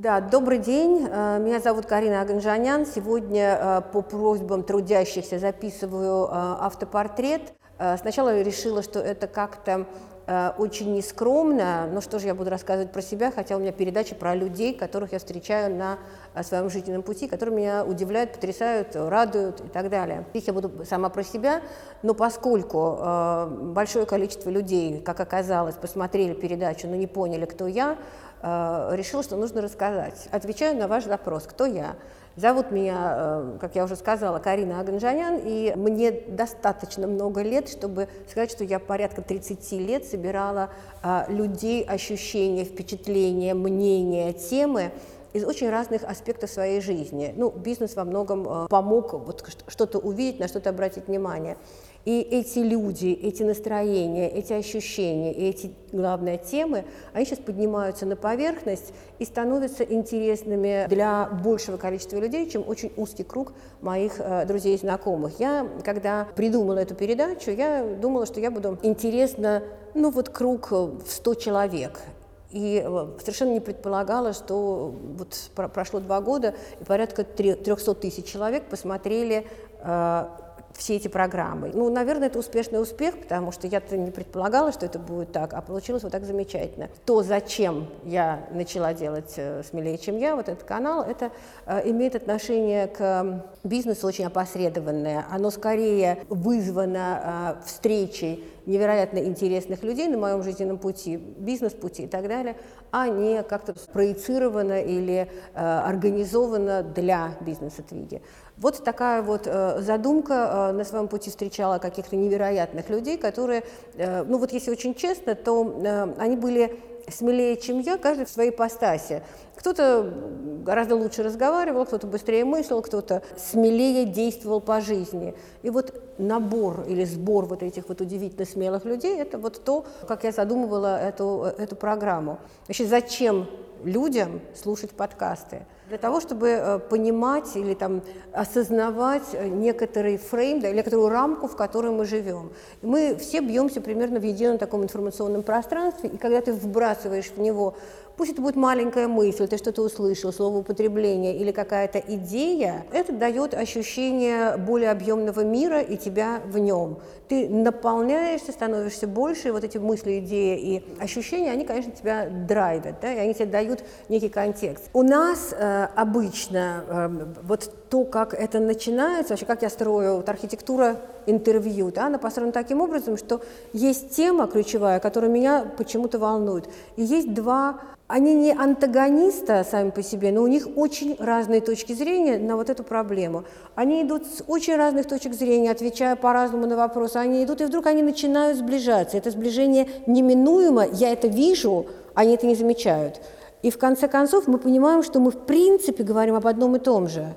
Да, добрый день. Э, меня зовут Карина Аганжанян. Сегодня э, по просьбам трудящихся записываю э, автопортрет. Сначала я решила, что это как-то очень нескромно, но что же я буду рассказывать про себя, хотя у меня передача про людей, которых я встречаю на своем жизненном пути, которые меня удивляют, потрясают, радуют и так далее. Их я буду сама про себя, но поскольку большое количество людей, как оказалось, посмотрели передачу, но не поняли, кто я, Э, решил, что нужно рассказать. Отвечаю на ваш вопрос, кто я. Зовут меня, э, как я уже сказала, Карина Аганжанян, и мне достаточно много лет, чтобы сказать, что я порядка 30 лет собирала э, людей, ощущения, впечатления, мнения, темы из очень разных аспектов своей жизни. Ну, бизнес во многом помог вот что-то увидеть, на что-то обратить внимание. И эти люди, эти настроения, эти ощущения, эти, главные темы, они сейчас поднимаются на поверхность и становятся интересными для большего количества людей, чем очень узкий круг моих э, друзей и знакомых. Я, когда придумала эту передачу, я думала, что я буду интересна, ну вот круг в 100 человек. И э, совершенно не предполагала, что вот прошло два года, и порядка 300 тысяч человек посмотрели э, все эти программы. Ну, наверное, это успешный успех, потому что я-то не предполагала, что это будет так, а получилось вот так замечательно. То, зачем я начала делать э, «Смелее, чем я», вот этот канал, это э, имеет отношение к бизнесу очень опосредованное. Оно скорее вызвано э, встречей невероятно интересных людей на моем жизненном пути, бизнес-пути и так далее, а не как-то спроецировано или э, организовано для бизнеса-твиги. Вот такая вот э, задумка. Э, на своем пути встречала каких-то невероятных людей, которые, э, ну вот если очень честно, то они были смелее, чем я, каждый в своей постасе. Кто-то гораздо лучше разговаривал, кто-то быстрее мыслил, кто-то смелее действовал по жизни. И вот набор или сбор вот этих вот удивительно смелых людей – это вот то, как я задумывала эту, эту программу. Значит, зачем людям слушать подкасты? Для того, чтобы э, понимать или там, осознавать э, некоторый фрейм, да, некоторую рамку, в которой мы живем. Мы все бьемся примерно в едином таком информационном пространстве, и когда ты вбрасываешь в него Пусть это будет маленькая мысль, ты что-то услышал, слово употребление или какая-то идея, это дает ощущение более объемного мира и тебя в нем. Ты наполняешься, становишься больше, и вот эти мысли, идеи и ощущения, они, конечно, тебя драйвят, да, и они тебе дают некий контекст. У нас э, обычно э, вот то, как это начинается, вообще как я строю вот архитектура интервью, да, она построена таким образом, что есть тема ключевая, которая меня почему-то волнует, и есть два они не антагониста сами по себе, но у них очень разные точки зрения на вот эту проблему. Они идут с очень разных точек зрения, отвечая по-разному на вопросы. Они идут, и вдруг они начинают сближаться. Это сближение неминуемо, я это вижу, они это не замечают. И в конце концов мы понимаем, что мы в принципе говорим об одном и том же.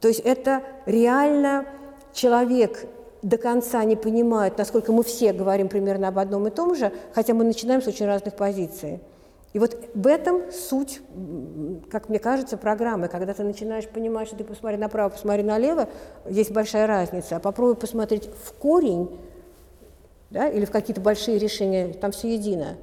То есть это реально человек до конца не понимает, насколько мы все говорим примерно об одном и том же, хотя мы начинаем с очень разных позиций. И вот в этом суть, как мне кажется, программы. Когда ты начинаешь понимать, что ты посмотри направо, посмотри налево, есть большая разница. А попробуй посмотреть в корень да, или в какие-то большие решения, там все едино.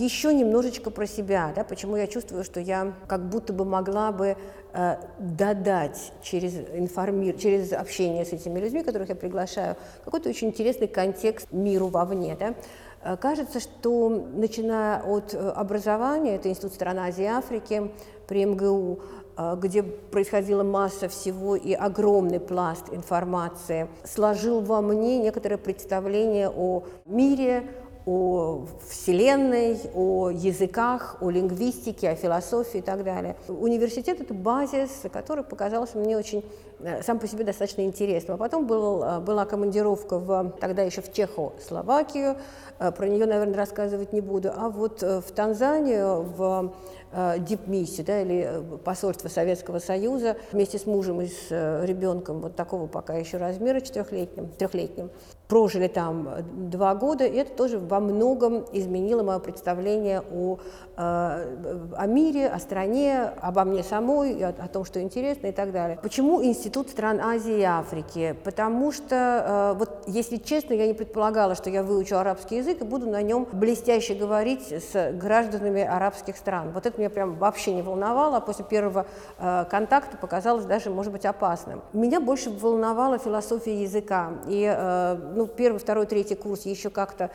Еще немножечко про себя, да, почему я чувствую, что я как будто бы могла бы э, додать через, информир... через общение с этими людьми, которых я приглашаю, какой-то очень интересный контекст миру вовне. Да. Э, кажется, что начиная от э, образования, это Институт стран Азии и Африки при МГУ, э, где происходила масса всего и огромный пласт информации, сложил во мне некоторое представление о мире, о Вселенной, о языках, о лингвистике, о философии и так далее. Университет – это базис, который показался мне очень сам по себе достаточно интересным. А потом был, э, была командировка в, тогда еще в Чехословакию, э, про нее, наверное, рассказывать не буду, а вот в Танзанию, в дипмиссию, да, или посольство Советского Союза вместе с мужем и с ребенком вот такого пока еще размера четырехлетним, трехлетним. прожили там два года, и это тоже во многом изменило мое представление о, о мире, о стране, обо мне самой, о, о том, что интересно и так далее. Почему Институт стран Азии и Африки? Потому что, вот если честно, я не предполагала, что я выучу арабский язык и буду на нем блестяще говорить с гражданами арабских стран. Вот это меня прям вообще не волновало, а после первого э, контакта показалось даже, может быть, опасным. Меня больше волновала философия языка. И э, ну, первый, второй, третий курс еще как-то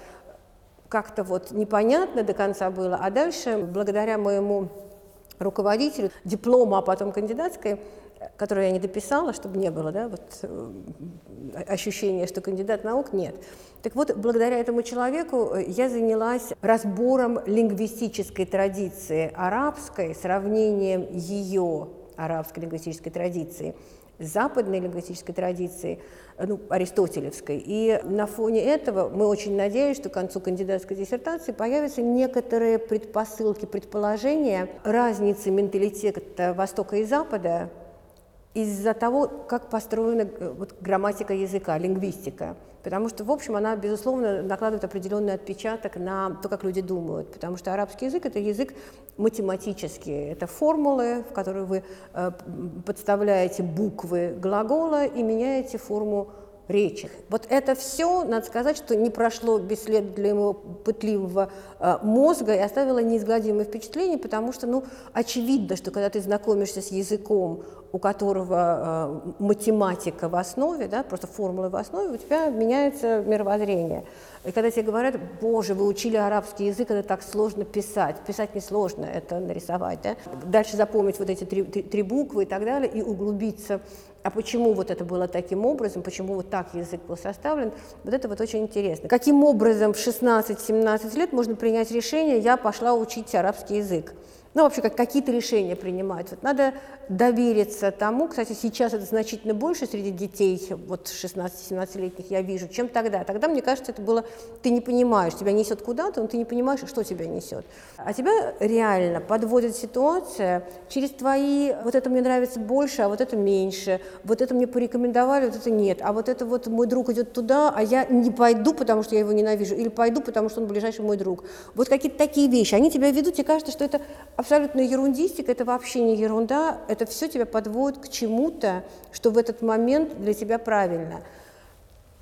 как-то вот непонятно до конца было, а дальше, благодаря моему руководителю, диплома, а потом кандидатской, которую я не дописала, чтобы не было да, вот, э, ощущения, что кандидат наук, нет. Так вот, благодаря этому человеку э, я занялась разбором лингвистической традиции арабской, сравнением ее арабской лингвистической традиции западной лингвистической традицией, э, ну, аристотелевской. И на фоне этого мы очень надеемся, что к концу кандидатской диссертации появятся некоторые предпосылки, предположения разницы менталитета Востока и Запада из-за того, как построена э, вот, грамматика языка, лингвистика. Потому что, в общем, она, безусловно, накладывает определенный отпечаток на то, как люди думают. Потому что арабский язык – это язык математический. Это формулы, в которые вы э, подставляете буквы глагола и меняете форму речи. Вот это все, надо сказать, что не прошло бесследно для моего пытливого э, мозга и оставило неизгладимое впечатление, потому что, ну, очевидно, что когда ты знакомишься с языком, у которого э, математика в основе, да, просто формулы в основе, у тебя меняется мировоззрение. И когда тебе говорят, боже, вы учили арабский язык, это так сложно писать. Писать не сложно, это нарисовать. Да? Дальше запомнить вот эти три, три, три буквы и так далее, и углубиться а почему вот это было таким образом, почему вот так язык был составлен, вот это вот очень интересно. Каким образом в 16-17 лет можно принять решение, я пошла учить арабский язык? Ну, вообще, как какие-то решения принимать. Вот надо довериться тому, кстати, сейчас это значительно больше среди детей, вот 16-17-летних я вижу, чем тогда. Тогда, мне кажется, это было, ты не понимаешь, тебя несет куда-то, но ты не понимаешь, что тебя несет. А тебя реально подводит ситуация через твои, вот это мне нравится больше, а вот это меньше, вот это мне порекомендовали, вот это нет, а вот это вот мой друг идет туда, а я не пойду, потому что я его ненавижу, или пойду, потому что он ближайший мой друг. Вот какие-то такие вещи, они тебя ведут, тебе кажется, что это абсолютно ерундистика, это вообще не ерунда, это все тебя подводит к чему-то, что в этот момент для тебя правильно.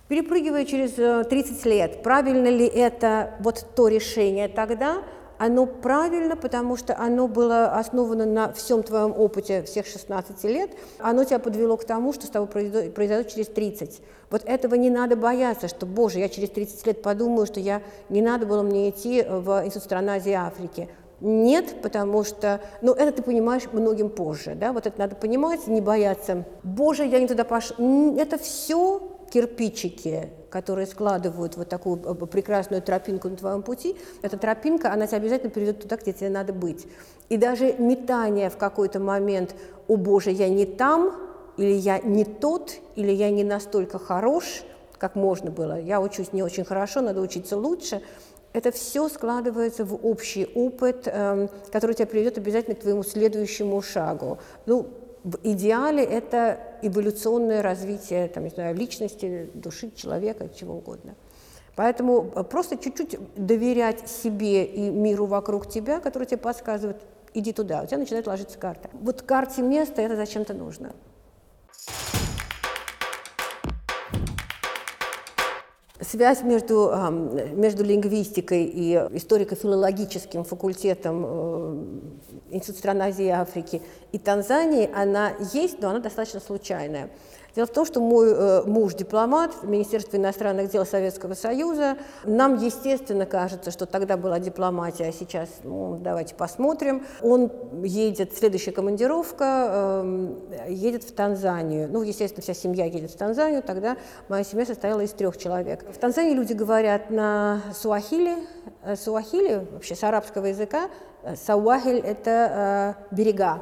Перепрыгивая через 30 э, лет, правильно ли это вот то решение тогда, оно правильно, потому что оно было основано на всем твоем опыте всех 16 лет, оно тебя подвело к тому, что с тобой произойдет, через 30. Вот этого не надо бояться, что, боже, я через 30 лет подумаю, что я, не надо было мне идти в Институт стран Азии и Африки. Нет, потому что, ну, это ты понимаешь многим позже, да, вот это надо понимать, не бояться. Боже, я не туда пошел. Это все кирпичики, которые складывают вот такую э, прекрасную тропинку на твоем пути. Эта тропинка, она тебя обязательно приведет туда, где тебе надо быть. И даже метание в какой-то момент, о боже, я не там, или я не тот, или я не настолько хорош, как можно было. Я учусь не очень хорошо, надо учиться лучше – это все складывается в общий опыт, эм, который тебя приведет обязательно к твоему следующему шагу. Ну, в идеале это эволюционное развитие там, не знаю, личности, души человека, чего угодно. Поэтому э, просто чуть-чуть доверять себе и миру вокруг тебя, который тебе подсказывает, иди туда, у тебя начинает ложиться карта. Вот карте место это зачем-то нужно. Связь между, между лингвистикой и историко-филологическим факультетом э, Института стран Азии и Африки и Танзании, она есть, но она достаточно случайная. Дело в том, что мой э, муж дипломат Министерства иностранных дел Советского Союза. Нам, естественно, кажется, что тогда была дипломатия, а сейчас, ну, давайте посмотрим. Он едет, следующая командировка, э, едет в Танзанию. Ну, естественно, вся семья едет в Танзанию, тогда моя семья состояла из трех человек. В Танзании люди говорят на суахили. Э, суахили, вообще с арабского языка, э, сауахиль – это э, берега.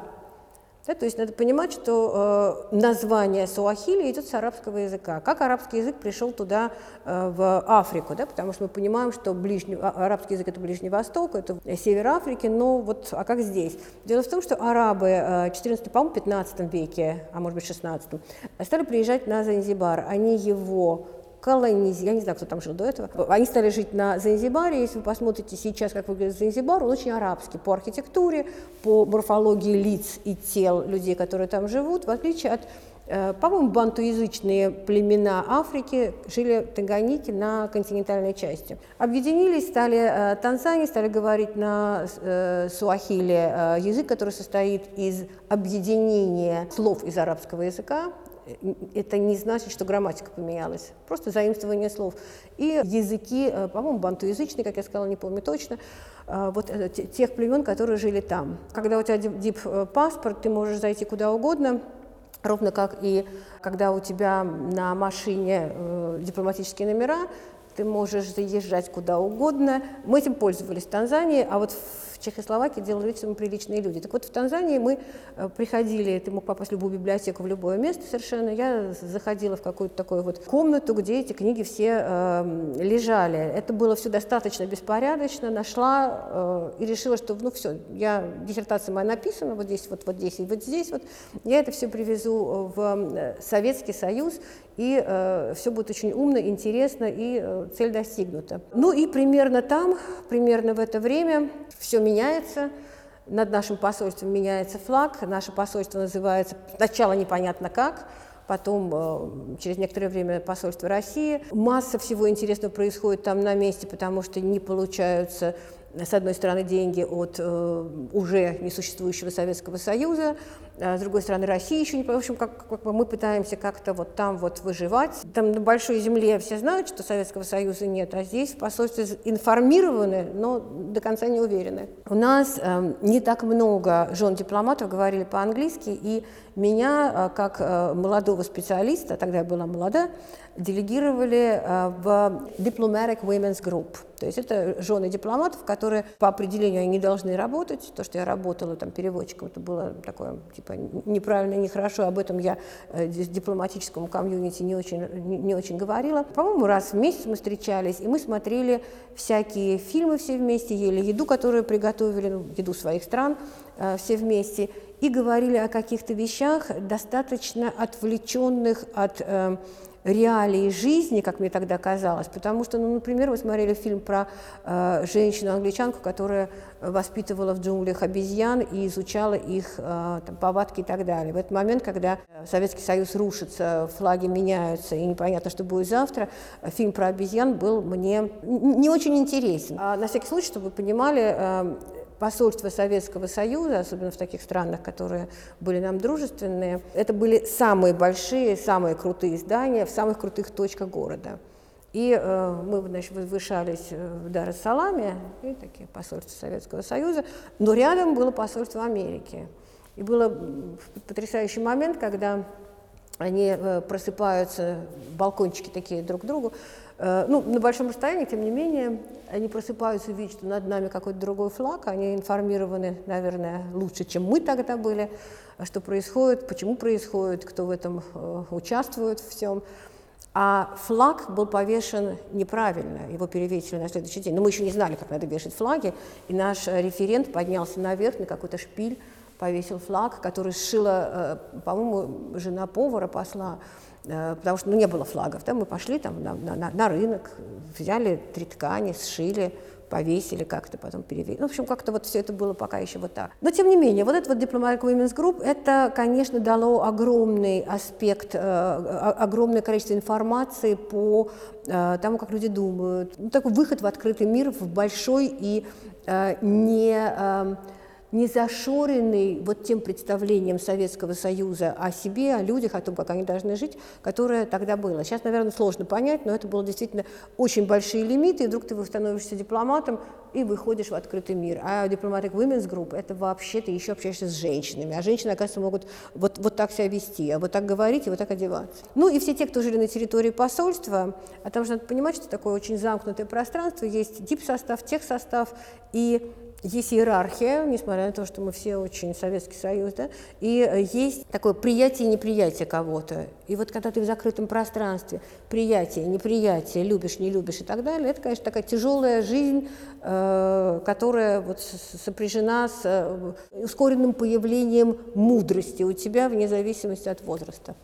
Да, то есть надо понимать, что э, название суахили идет с арабского языка. Как арабский язык пришел туда, э, в Африку, да, потому что мы понимаем, что ближний, а, арабский язык – это Ближний Восток, это север Африки, но вот, а как здесь? Дело в том, что арабы э, 14, по-моему, 15 веке, а может быть 16, стали приезжать на Занзибар. Они его колонизировали, я не знаю, кто там жил до этого, они стали жить на Занзибаре, если вы посмотрите сейчас, как выглядит Занзибар, он очень арабский по архитектуре, по морфологии лиц и тел людей, которые там живут, в отличие от Э, по-моему, бантуязычные племена Африки жили в на континентальной части. Объединились, стали э, Танзании, стали говорить на э, суахиле, язык, который состоит из объединения слов из арабского языка, это не значит, что грамматика поменялась, просто заимствование слов. И языки, по-моему, бантуязычные, как я сказала, не помню точно, вот тех племен, которые жили там. Когда у тебя дип-паспорт, ты можешь зайти куда угодно, Ровно как и когда у тебя на машине э, дипломатические номера, ты можешь заезжать куда угодно. Мы этим пользовались в Танзании, а вот в Чехословакии делали вид, что мы приличные люди. Так вот, в Танзании мы э, приходили, ты мог попасть в любую библиотеку, в любое место совершенно. Я заходила в какую-то такую вот комнату, где эти книги все э, лежали. Это было все достаточно беспорядочно. Нашла э, и решила, что, ну все, я, диссертация моя написана вот здесь, вот, вот здесь и вот здесь. Вот. Я это все привезу в э, Советский Союз, и э, все будет очень умно, интересно, и э, цель достигнута. Ну и примерно там, примерно в это время все меняется, над нашим посольством меняется флаг, наше посольство называется сначала непонятно как, потом э, через некоторое время посольство России. Масса всего интересного происходит там на месте, потому что не получаются с одной стороны, деньги от э, уже несуществующего Советского Союза, с другой стороны, Россия еще не... В общем, как, как бы мы пытаемся как-то вот там вот выживать. Там на большой земле все знают, что Советского Союза нет, а здесь в посольстве информированы, но до конца не уверены. У нас э, не так много жен-дипломатов говорили по-английски, и меня, э, как э, молодого специалиста, тогда я была молода, делегировали э, в Diplomatic Women's Group. То есть это жены дипломатов, которые по определению они не должны работать. То, что я работала там переводчиком, это было такое типа неправильно, нехорошо. Об этом я э, дипломатическому комьюнити не очень, не, не очень говорила. По-моему, раз в месяц мы встречались, и мы смотрели всякие фильмы все вместе, ели еду, которую приготовили, ну, еду своих стран э, все вместе, и говорили о каких-то вещах, достаточно отвлеченных от э, реалии жизни, как мне тогда казалось, потому что, ну, например, мы смотрели фильм про э, женщину-англичанку, которая воспитывала в джунглях обезьян и изучала их э, там, повадки и так далее. В этот момент, когда Советский Союз рушится, флаги меняются, и непонятно, что будет завтра, фильм про обезьян был мне не очень интересен. А на всякий случай, чтобы вы понимали, э, посольства Советского Союза, особенно в таких странах, которые были нам дружественные, это были самые большие, самые крутые здания в самых крутых точках города. И э, мы, значит, возвышались э, в Дар-эс-Саламе, и такие посольства Советского Союза, но рядом было посольство Америки. И был потрясающий момент, когда они э, просыпаются, балкончики такие друг к другу, ну, на большом расстоянии, тем не менее, они просыпаются, видят, что над нами какой-то другой флаг, они информированы, наверное, лучше, чем мы тогда были, что происходит, почему происходит, кто в этом э, участвует в всем. А флаг был повешен неправильно, его перевесили на следующий день. Но мы еще не знали, как надо вешать флаги, и наш референт поднялся наверх на какой-то шпиль, повесил флаг, который сшила, э, по-моему, жена повара, посла Э, потому что ну, не было флагов. Да? Мы пошли там на, на, на рынок, взяли три ткани, сшили, повесили как-то, потом перевели. Ну, в общем, как-то вот все это было пока еще вот так. Но, тем не менее, вот этот вот Diplomatic Women's Group, это, конечно, дало огромный аспект, э, огромное количество информации по э, тому, как люди думают. Ну, такой выход в открытый мир, в большой и э, не... Э, не зашоренный вот тем представлением Советского Союза о себе, о людях, о том, как они должны жить, которое тогда было. Сейчас, наверное, сложно понять, но это было действительно очень большие лимиты, и вдруг ты становишься дипломатом и выходишь в открытый мир. А Diplomatic Women's Group – это вообще ты еще общаешься с женщинами, а женщины, оказывается, могут вот, вот так себя вести, а вот так говорить и вот так одеваться. Ну и все те, кто жили на территории посольства, а там же надо понимать, что такое очень замкнутое пространство, есть дипсостав, техсостав, и есть иерархия, несмотря на то, что мы все очень Советский Союз, да, и э, есть такое приятие и неприятие кого-то. И вот когда ты в закрытом пространстве, приятие, неприятие, любишь, не любишь и так далее, это, конечно, такая тяжелая жизнь, э, которая вот сопряжена с э, ускоренным появлением мудрости у тебя вне зависимости от возраста.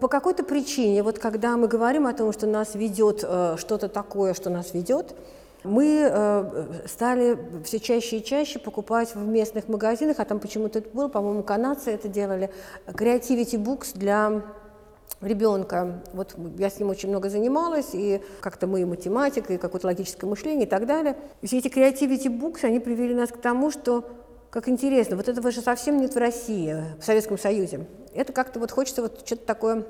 По какой-то причине, вот когда мы говорим о том, что нас ведет э, что-то такое, что нас ведет, мы э, стали все чаще и чаще покупать в местных магазинах, а там почему-то это было, по-моему, канадцы это делали, Creativity Books для ребенка. Вот я с ним очень много занималась, и как-то мы и математика, и какое-то логическое мышление и так далее. Все эти Creativity Books, они привели нас к тому, что, как интересно, вот этого же совсем нет в России, в Советском Союзе. Это как-то вот хочется вот что-то такое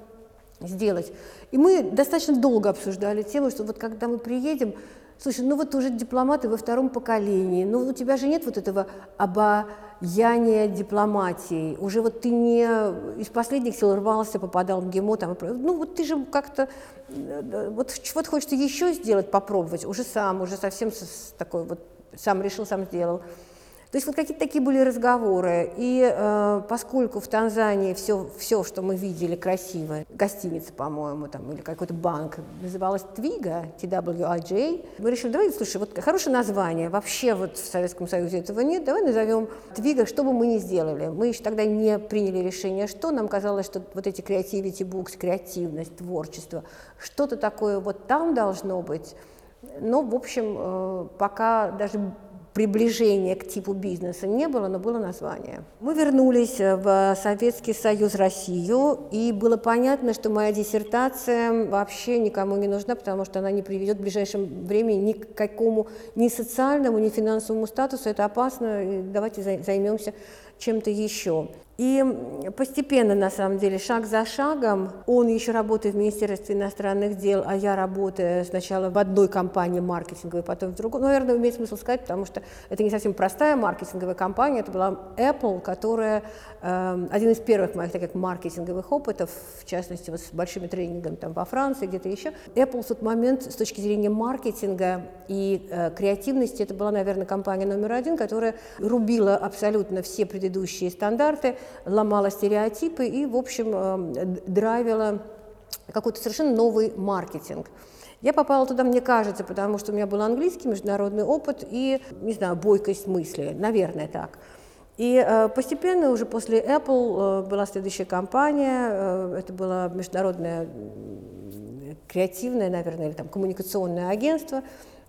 сделать. И мы достаточно долго обсуждали тему, что вот когда мы приедем, Слушай, ну вот уже дипломаты во втором поколении, ну у тебя же нет вот этого обаяния дипломатии, уже вот ты не из последних сил рвался, попадал в ГИМО, там, ну вот ты же как-то, э, вот, вот хочется еще сделать, попробовать, уже сам, уже совсем такой вот, сам решил, сам сделал. То есть вот какие-то такие были разговоры. И э, поскольку в Танзании все, все, что мы видели красивое, гостиница, по-моему, там, или какой-то банк, называлась Твига, TWIJ, мы решили, давай, слушай, вот хорошее название, вообще вот в Советском Союзе этого нет, давай назовем Твига, что бы мы ни сделали. Мы еще тогда не приняли решение, что нам казалось, что вот эти creativity books, креативность, творчество, что-то такое вот там должно быть. Но, в общем, э, пока даже приближения к типу бизнеса не было, но было название. Мы вернулись в Советский Союз Россию, и было понятно, что моя диссертация вообще никому не нужна, потому что она не приведет в ближайшем времени ни к какому ни социальному, ни финансовому статусу. Это опасно, давайте займемся чем-то еще. И постепенно, на самом деле, шаг за шагом, он еще работает в Министерстве иностранных дел, а я работаю сначала в одной компании маркетинговой, потом в другой. Ну, наверное, имеет смысл сказать, потому что это не совсем простая маркетинговая компания, это была Apple, которая э, один из первых моих таких маркетинговых опытов, в частности, вот с большими тренингами там во Франции, где-то еще. Apple в тот момент с точки зрения маркетинга и э, креативности, это была, наверное, компания номер один, которая рубила абсолютно все предыдущие стандарты, ломала стереотипы и, в общем, э, драйвила какой-то совершенно новый маркетинг. Я попала туда, мне кажется, потому что у меня был английский, международный опыт и, не знаю, бойкость мысли, наверное, так. И э, постепенно уже после Apple э, была следующая компания, э, это было международное креативное, наверное, или там коммуникационное агентство.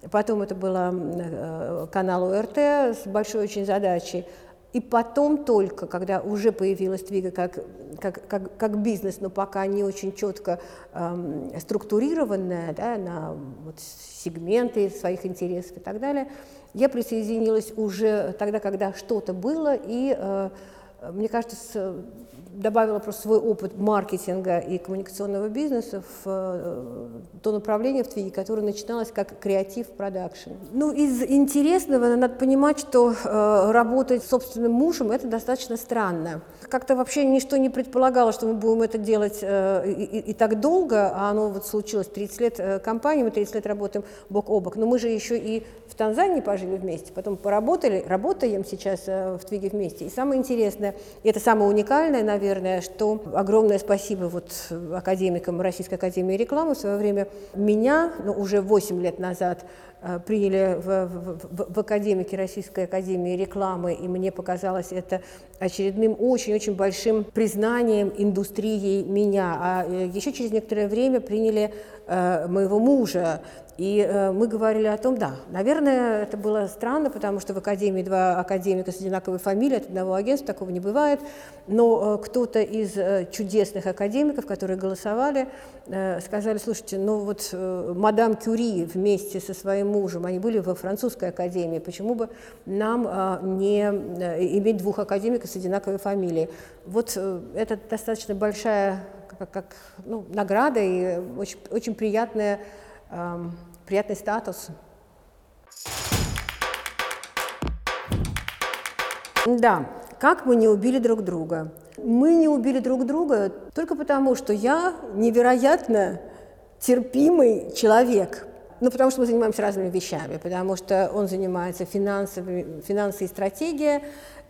Потом это было э, канал ОРТ с большой очень задачей и потом только, когда уже появилась Твига как, как, как, как бизнес, но пока не очень четко эм, структурированная да, на вот, сегменты своих интересов и так далее, я присоединилась уже тогда, когда что-то было, и э, мне кажется, добавила просто свой опыт маркетинга и коммуникационного бизнеса в э, то направление в Твиге, которое начиналось как креатив продакшн. Ну, из интересного надо понимать, что э, работать с собственным мужем – это достаточно странно. Как-то вообще ничто не предполагало, что мы будем это делать э, и, и так долго, а оно вот случилось 30 лет э, компании, мы 30 лет работаем бок о бок. Но мы же еще и в Танзании пожили вместе, потом поработали, работаем сейчас э, в Твиге вместе. И самое интересное, и это самое уникальное, наверное, что огромное спасибо вот академикам Российской Академии Рекламы в свое время меня, ну, уже 8 лет назад, э, приняли в, в, в академике Российской Академии Рекламы, и мне показалось это очередным очень-очень большим признанием индустрии меня. А э, еще через некоторое время приняли э, моего мужа, и э, мы говорили о том, да, наверное, это было странно, потому что в академии два академика с одинаковой фамилией, от одного агентства, такого не бывает. Но э, кто-то из э, чудесных академиков, которые голосовали, сказали, слушайте, ну вот мадам Кюри вместе со своим мужем, они были во французской академии, почему бы нам не иметь двух академиков с одинаковой фамилией? Вот это достаточно большая как, как ну, награда и очень, очень приятная эм, приятный статус. Да, как мы не убили друг друга? Мы не убили друг друга только потому, что я невероятно терпимый человек. Ну, потому что мы занимаемся разными вещами, потому что он занимается финансовыми, финансы и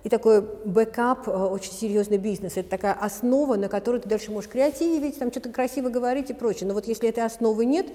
и такой backup, э, очень серьезный бизнес. Это такая основа, на которой ты дальше можешь креативить, там что-то красиво говорить и прочее. Но вот если этой основы нет,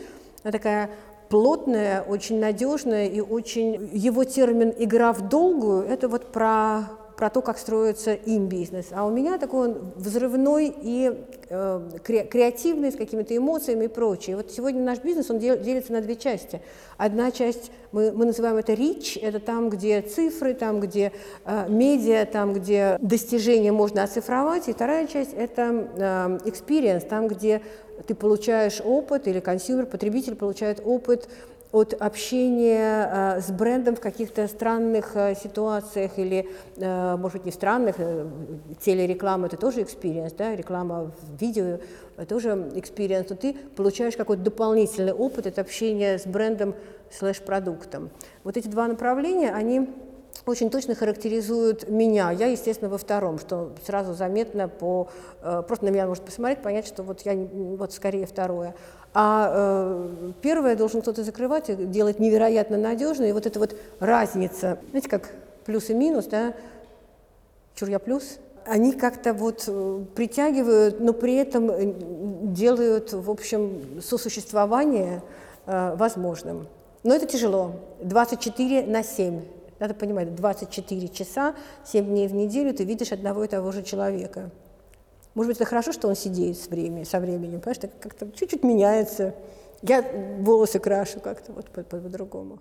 она такая плотная, очень надежная и очень... Его термин «игра в долгую» — это вот про про то, как строится им бизнес. А у меня такой он взрывной и э, креативный, с какими-то эмоциями и прочее. Вот сегодня наш бизнес, он дел, делится на две части. Одна часть, мы, мы называем это rich, это там, где цифры, там, где э, медиа, там, где достижения можно оцифровать. И вторая часть – это э, experience, там, где ты получаешь опыт, или consumer, потребитель получает опыт от общения э, с брендом в каких-то странных э, ситуациях или, э, может не странных, телереклама – это тоже experience, да, реклама в видео – тоже experience, но ты получаешь какой-то дополнительный опыт от общения с брендом слэш-продуктом. Вот эти два направления, они очень точно характеризуют меня. Я, естественно, во втором, что сразу заметно по... Просто на меня может посмотреть, понять, что вот я вот скорее второе. А э, первое должен кто-то закрывать и делать невероятно надежно. И вот эта вот разница, знаете, как плюс и минус, да, чур я плюс, они как-то вот э, притягивают, но при этом э, делают, в общем, сосуществование э, возможным. Но это тяжело. 24 на 7. Надо понимать, 24 часа, 7 дней в неделю ты видишь одного и того же человека. Может быть, это хорошо, что он сидит с временем, со временем, понимаешь, так как-то чуть-чуть меняется. Я волосы крашу как-то вот по-другому.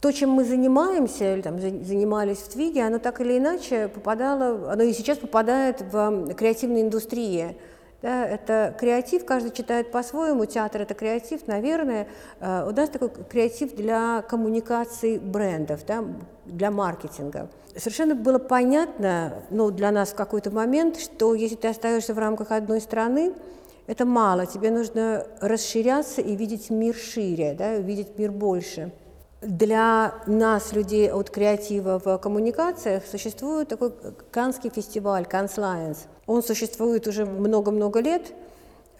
То, чем мы занимаемся, или там занимались в Твиге, оно так или иначе попадало, оно и сейчас попадает в креативную индустрию. Да, это креатив, каждый читает по-своему, театр – это креатив, наверное. Э, у нас такой креатив для коммуникации брендов, да, для маркетинга. Совершенно было понятно, ну, для нас в какой-то момент, что если ты остаешься в рамках одной страны, это мало, тебе нужно расширяться и видеть мир шире, да, видеть мир больше. Для нас, людей от креатива в коммуникациях, существует такой Канский фестиваль, Канслайенс. Он существует уже много-много лет,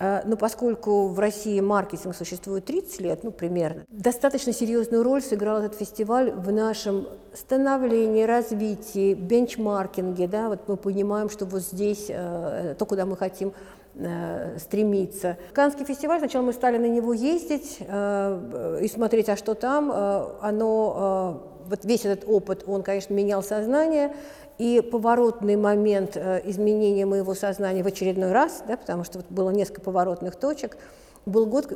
но поскольку в России маркетинг существует 30 лет, ну, примерно, достаточно серьезную роль сыграл этот фестиваль в нашем становлении, развитии, бенчмаркинге. Да? Вот мы понимаем, что вот здесь э, то, куда мы хотим Э, стремиться. Канский фестиваль, сначала мы стали на него ездить э, и смотреть, а что там. Э, оно, вот весь этот опыт, он, конечно, менял сознание, и поворотный момент изменения моего сознания в очередной раз, да, потому что вот было несколько поворотных точек, был год,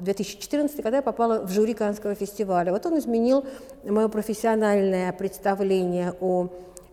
2014, когда я попала в жюри Канского фестиваля. Вот он изменил мое профессиональное представление о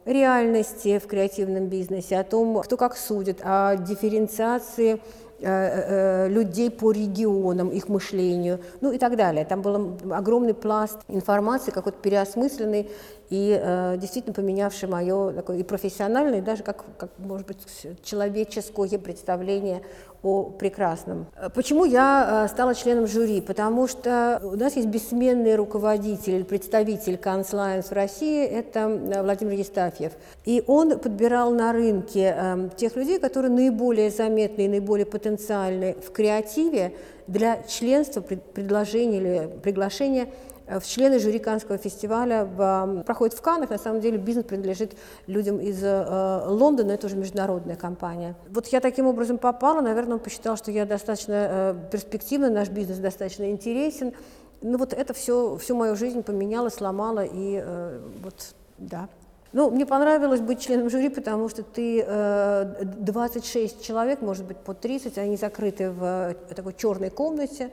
реальности в креативном бизнесе, о том, кто как судит, о дифференциации э, э, людей по регионам, их мышлению, ну и так далее. Там был огромный пласт информации, какой-то переосмысленный и э, действительно поменявший мое такое и профессиональное, и даже как, как, может быть, человеческое представление о прекрасном. Почему я э, стала членом жюри? Потому что у нас есть бессменный руководитель, представитель Канцлайенс в России, это э, Владимир Естафьев. И он подбирал на рынке э, тех людей, которые наиболее заметны и наиболее потенциальны в креативе для членства, предложения или приглашения Э, в члены жюри Каннского фестиваля в, проходит в Каннах. На самом деле бизнес принадлежит людям из э, Лондона, это уже международная компания. Вот я таким образом попала, наверное, он посчитал, что я достаточно э, перспективна, наш бизнес достаточно интересен. Ну вот это все, всю мою жизнь поменяло, сломало, и э, вот, да. Ну, мне понравилось быть членом жюри, потому что ты э, 26 человек, может быть, по 30, они закрыты в э, такой черной комнате,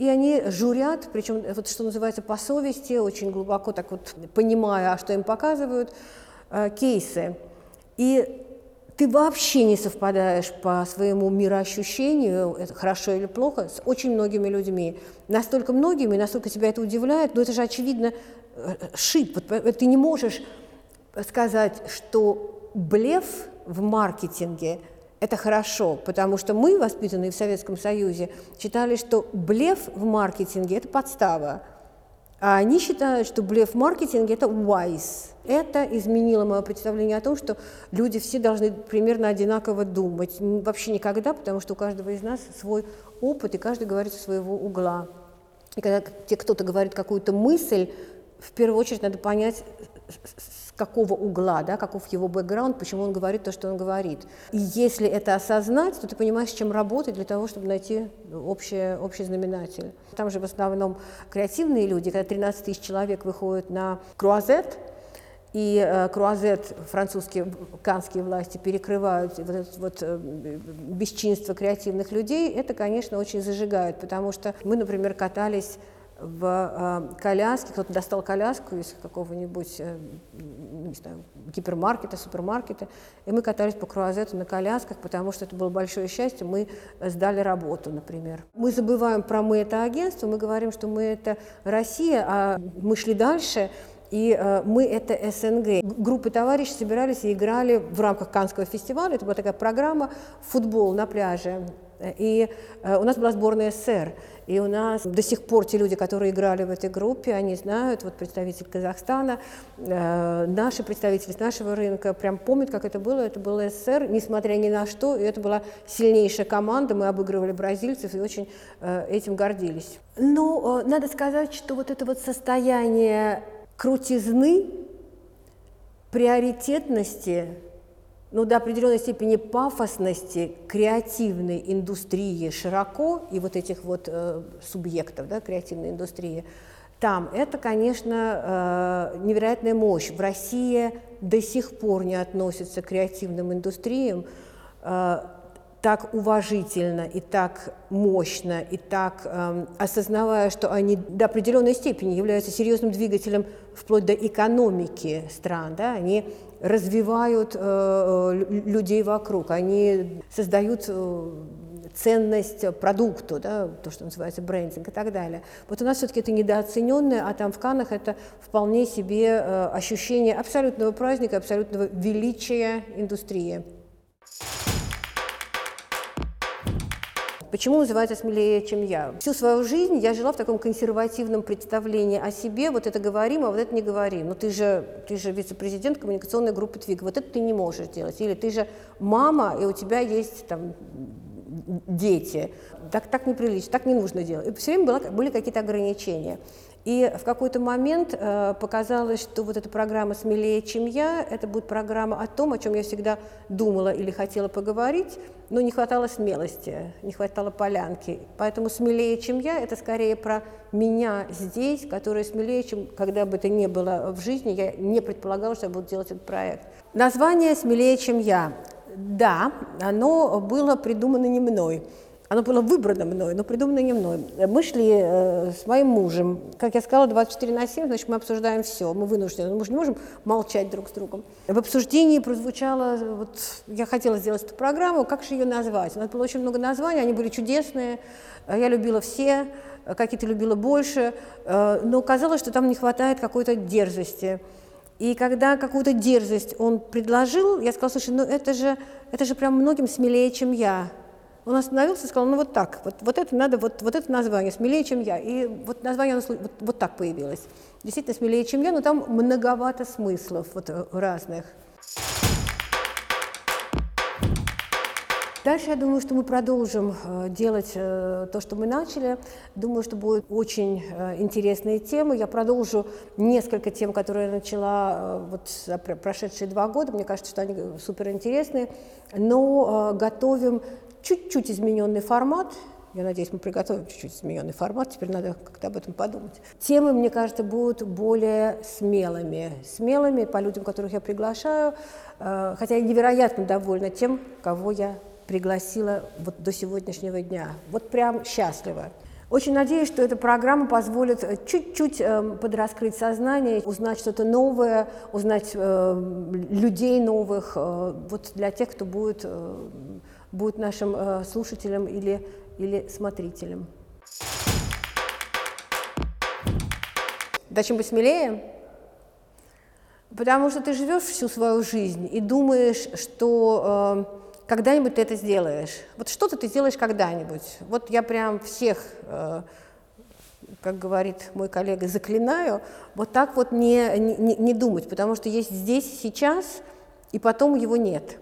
и они журят, причем, вот, что называется, по совести, очень глубоко так вот понимая, что им показывают, э, кейсы. И ты вообще не совпадаешь по своему мироощущению, это хорошо или плохо, с очень многими людьми. Настолько многими, настолько тебя это удивляет, но это же очевидно э, шип. Э, ты не можешь сказать, что блеф в маркетинге – это хорошо, потому что мы, воспитанные в Советском Союзе, считали, что блеф в маркетинге – это подстава. А они считают, что блеф в маркетинге – это wise. Это изменило мое представление о том, что люди все должны примерно одинаково думать. Вообще никогда, потому что у каждого из нас свой опыт, и каждый говорит со своего угла. И когда кто-то говорит какую-то мысль, в первую очередь надо понять, какого угла, да, каков его бэкграунд, почему он говорит то, что он говорит. И если это осознать, то ты понимаешь, чем работать для того, чтобы найти общее, общий знаменатель. Там же в основном креативные люди, когда 13 тысяч человек выходят на круазет, и э, круазет французские, канские власти перекрывают вот это вот э, бесчинство креативных людей, это, конечно, очень зажигает, потому что мы, например, катались в э, коляске, кто-то достал коляску из какого-нибудь, э, не знаю, гипермаркета, супермаркета, и мы катались по круазету на колясках, потому что это было большое счастье, мы сдали работу, например. Мы забываем про мы это агентство, мы говорим, что мы это Россия, а мы шли дальше, и э, мы это СНГ. Группы товарищей собирались и играли в рамках Канского фестиваля. Это была такая программа «Футбол на пляже». И э, у нас была сборная СССР. И у нас до сих пор те люди, которые играли в этой группе, они знают, вот представитель Казахстана, э, наши представители с нашего рынка, прям помнят, как это было. Это был СССР, несмотря ни на что. И это была сильнейшая команда. Мы обыгрывали бразильцев и очень э, этим гордились. Но э, надо сказать, что вот это вот состояние крутизны, приоритетности, ну, до определенной степени пафосности креативной индустрии широко и вот этих вот э, субъектов да, креативной индустрии, там это, конечно, э, невероятная мощь. В России до сих пор не относятся к креативным индустриям э, так уважительно и так мощно, и так э, осознавая, что они до определенной степени являются серьезным двигателем вплоть до экономики стран, да, они развивают э, людей вокруг, они создают э, ценность продукту, да, то, что называется брендинг и так далее. Вот у нас все-таки это недооцененное, а там в Канах это вполне себе э, ощущение абсолютного праздника, абсолютного величия индустрии. Почему называется смелее, чем я? Всю свою жизнь я жила в таком консервативном представлении о себе. Вот это говорим, а вот это не говорим. Ну ты же, ты же вице-президент коммуникационной группы ТВИГ. Вот это ты не можешь делать. Или ты же мама, и у тебя есть там дети. Так, так неприлично, так не нужно делать. И все время было, были какие-то ограничения. И в какой-то момент э, показалось, что вот эта программа «Смелее, чем я» — это будет программа о том, о чем я всегда думала или хотела поговорить, но не хватало смелости, не хватало полянки. Поэтому «Смелее, чем я» — это скорее про меня здесь, которая смелее, чем когда бы это ни было в жизни. Я не предполагала, что я буду делать этот проект. Название «Смелее, чем я». Да, оно было придумано не мной. Оно было выбрано мной, но придумано не мной. Мы шли э, с моим мужем. Как я сказала, 24 на 7, значит, мы обсуждаем все. Мы вынуждены. Мы же не можем молчать друг с другом. В обсуждении прозвучало, вот я хотела сделать эту программу, как же ее назвать? У нас было очень много названий, они были чудесные. Я любила все, какие-то любила больше, э, но казалось, что там не хватает какой-то дерзости. И когда какую-то дерзость он предложил, я сказала, слушай, ну это же, это же прям многим смелее, чем я. Он остановился и сказал, ну вот так, вот, вот это надо, вот, вот это название, смелее, чем я. И вот название вот, вот так появилось. Действительно смелее, чем я, но там многовато смыслов вот, э, разных. Дальше я думаю, что мы продолжим э, делать э, то, что мы начали. Думаю, что будут очень интересные темы. Я продолжу несколько тем, которые я начала вот за прошедшие два года. Мне кажется, что они суперинтересные. Но готовим чуть-чуть измененный формат. Я надеюсь, мы приготовим чуть-чуть измененный формат, теперь надо как-то об этом подумать. Темы, мне кажется, будут более смелыми. Смелыми по людям, которых я приглашаю, э, хотя я невероятно довольна тем, кого я пригласила вот до сегодняшнего дня. Вот прям счастлива. Очень надеюсь, что эта программа позволит э, чуть-чуть э, подраскрыть сознание, узнать что-то новое, узнать людей новых, вот для тех, кто будет будет нашим э, слушателем или, или смотрителем. Да чем быть смелее? Потому что ты живешь всю свою жизнь и думаешь, что э, когда-нибудь ты это сделаешь. Вот что-то ты сделаешь когда-нибудь. Вот я прям всех, э, как говорит мой коллега, заклинаю, вот так вот не, не, не думать, потому что есть здесь, сейчас, и потом его нет.